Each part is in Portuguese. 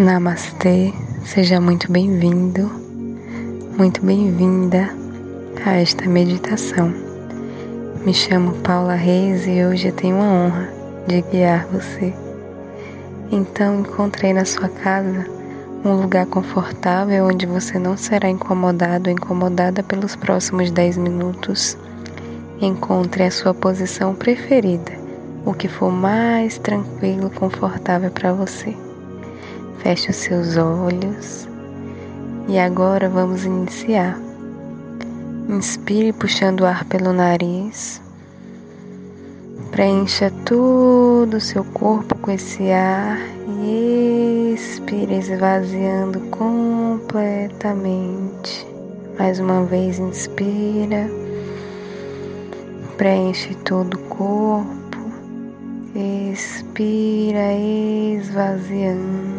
Namastê, seja muito bem-vindo, muito bem-vinda a esta meditação. Me chamo Paula Reis e hoje eu tenho a honra de guiar você. Então, encontrei na sua casa um lugar confortável onde você não será incomodado ou incomodada pelos próximos 10 minutos. Encontre a sua posição preferida, o que for mais tranquilo, confortável para você. Feche os seus olhos e agora vamos iniciar. Inspire puxando o ar pelo nariz. Preencha todo o seu corpo com esse ar e expire esvaziando completamente. Mais uma vez, inspira. Preenche todo o corpo. Expira esvaziando.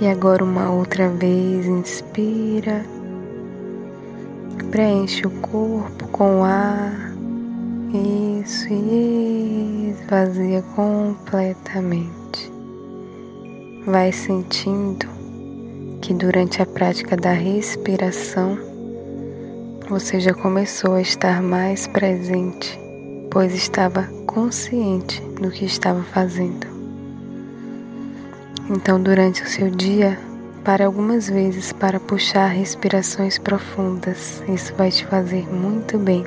E agora uma outra vez, inspira, preenche o corpo com ar, isso, e esvazia completamente. Vai sentindo que durante a prática da respiração você já começou a estar mais presente, pois estava consciente do que estava fazendo. Então, durante o seu dia, pare algumas vezes para puxar respirações profundas. Isso vai te fazer muito bem,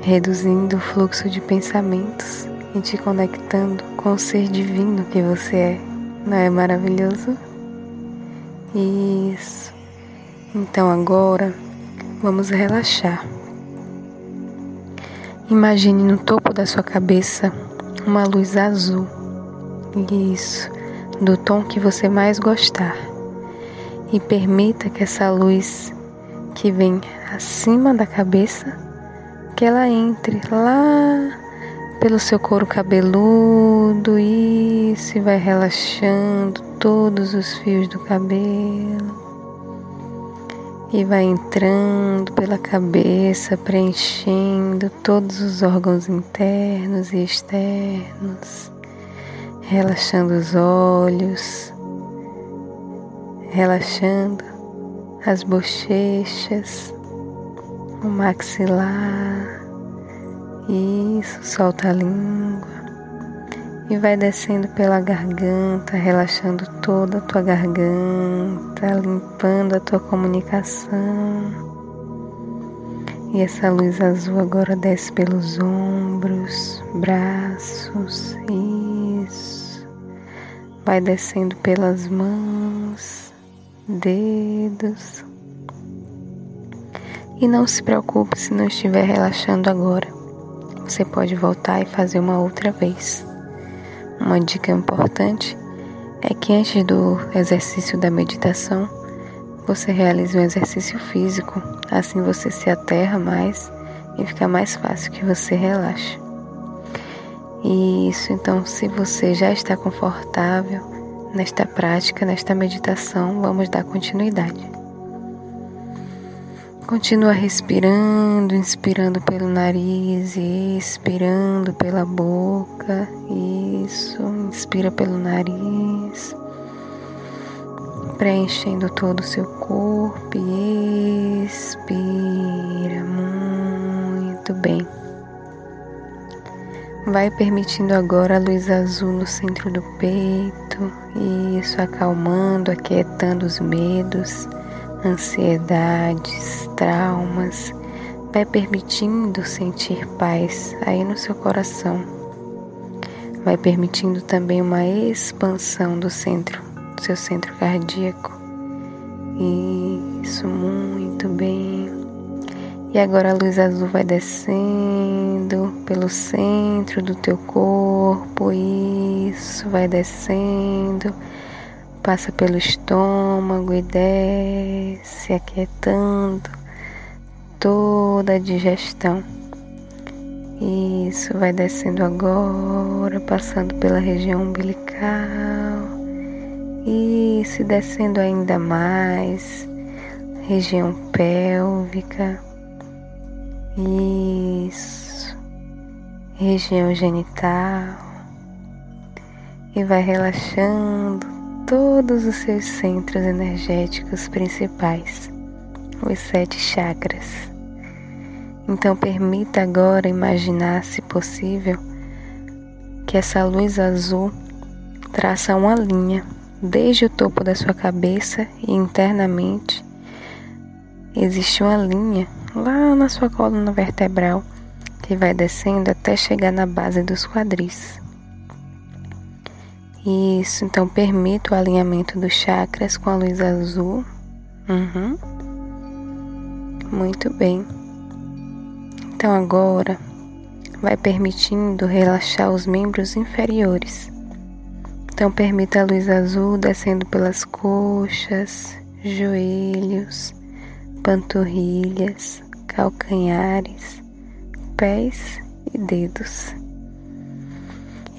reduzindo o fluxo de pensamentos e te conectando com o ser divino que você é. Não é maravilhoso? Isso. Então agora vamos relaxar. Imagine no topo da sua cabeça uma luz azul. Isso do tom que você mais gostar. E permita que essa luz que vem acima da cabeça que ela entre lá pelo seu couro cabeludo isso e vai relaxando todos os fios do cabelo. E vai entrando pela cabeça, preenchendo todos os órgãos internos e externos relaxando os olhos, relaxando as bochechas, o maxilar. Isso, solta a língua e vai descendo pela garganta, relaxando toda a tua garganta, limpando a tua comunicação. E essa luz azul agora desce pelos ombros, braços, isso vai descendo pelas mãos, dedos. E não se preocupe se não estiver relaxando agora. Você pode voltar e fazer uma outra vez. Uma dica importante é que antes do exercício da meditação, você realize um exercício físico, assim você se aterra mais e fica mais fácil que você relaxe. Isso, então, se você já está confortável nesta prática, nesta meditação, vamos dar continuidade. Continua respirando, inspirando pelo nariz e expirando pela boca. Isso, inspira pelo nariz, preenchendo todo o seu corpo expira muito bem. Vai permitindo agora a luz azul no centro do peito, isso acalmando, aquietando os medos, ansiedades, traumas. Vai permitindo sentir paz aí no seu coração. Vai permitindo também uma expansão do centro, do seu centro cardíaco. Isso, muito bem. E agora a luz azul vai descendo pelo centro do teu corpo, isso vai descendo, passa pelo estômago e desce, aquietando toda a digestão. Isso vai descendo agora, passando pela região umbilical. Isso, descendo ainda mais, região pélvica isso. Região genital. e vai relaxando todos os seus centros energéticos principais, os sete chakras. Então permita agora imaginar, se possível, que essa luz azul traça uma linha desde o topo da sua cabeça e internamente existe uma linha lá na sua coluna vertebral que vai descendo até chegar na base dos quadris. Isso, então permita o alinhamento dos chakras com a luz azul. Uhum. Muito bem. Então agora vai permitindo relaxar os membros inferiores. Então permita a luz azul descendo pelas coxas, joelhos, panturrilhas, calcanhares, pés e dedos.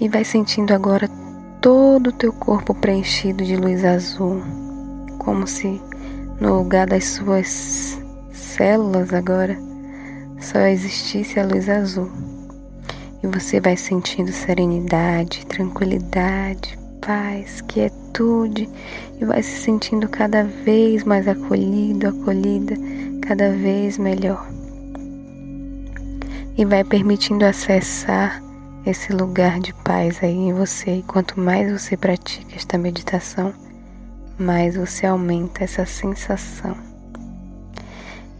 E vai sentindo agora todo o teu corpo preenchido de luz azul, como se no lugar das suas células agora só existisse a luz azul. E você vai sentindo serenidade, tranquilidade, paz, quietude e vai se sentindo cada vez mais acolhido, acolhida, cada vez melhor. E vai permitindo acessar esse lugar de paz aí em você. E quanto mais você pratica esta meditação, mais você aumenta essa sensação.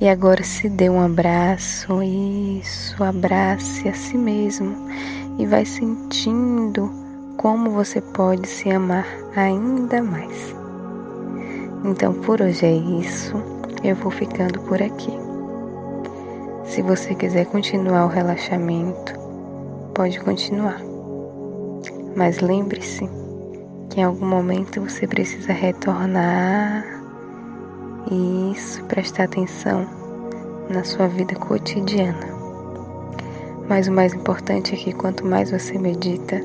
E agora se dê um abraço, isso, abrace a si mesmo e vai sentindo como você pode se amar ainda mais. Então por hoje é isso, eu vou ficando por aqui. Se você quiser continuar o relaxamento, pode continuar. Mas lembre-se que em algum momento você precisa retornar e isso, prestar atenção na sua vida cotidiana. Mas o mais importante é que quanto mais você medita,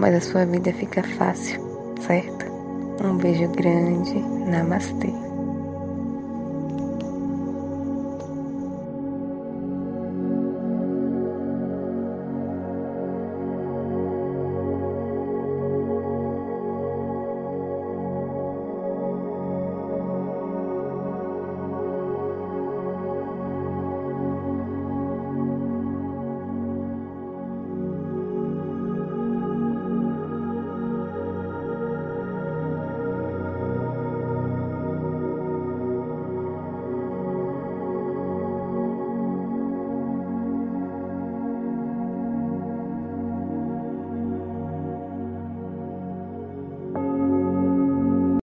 mais a sua vida fica fácil, certo? Um beijo grande, namastê.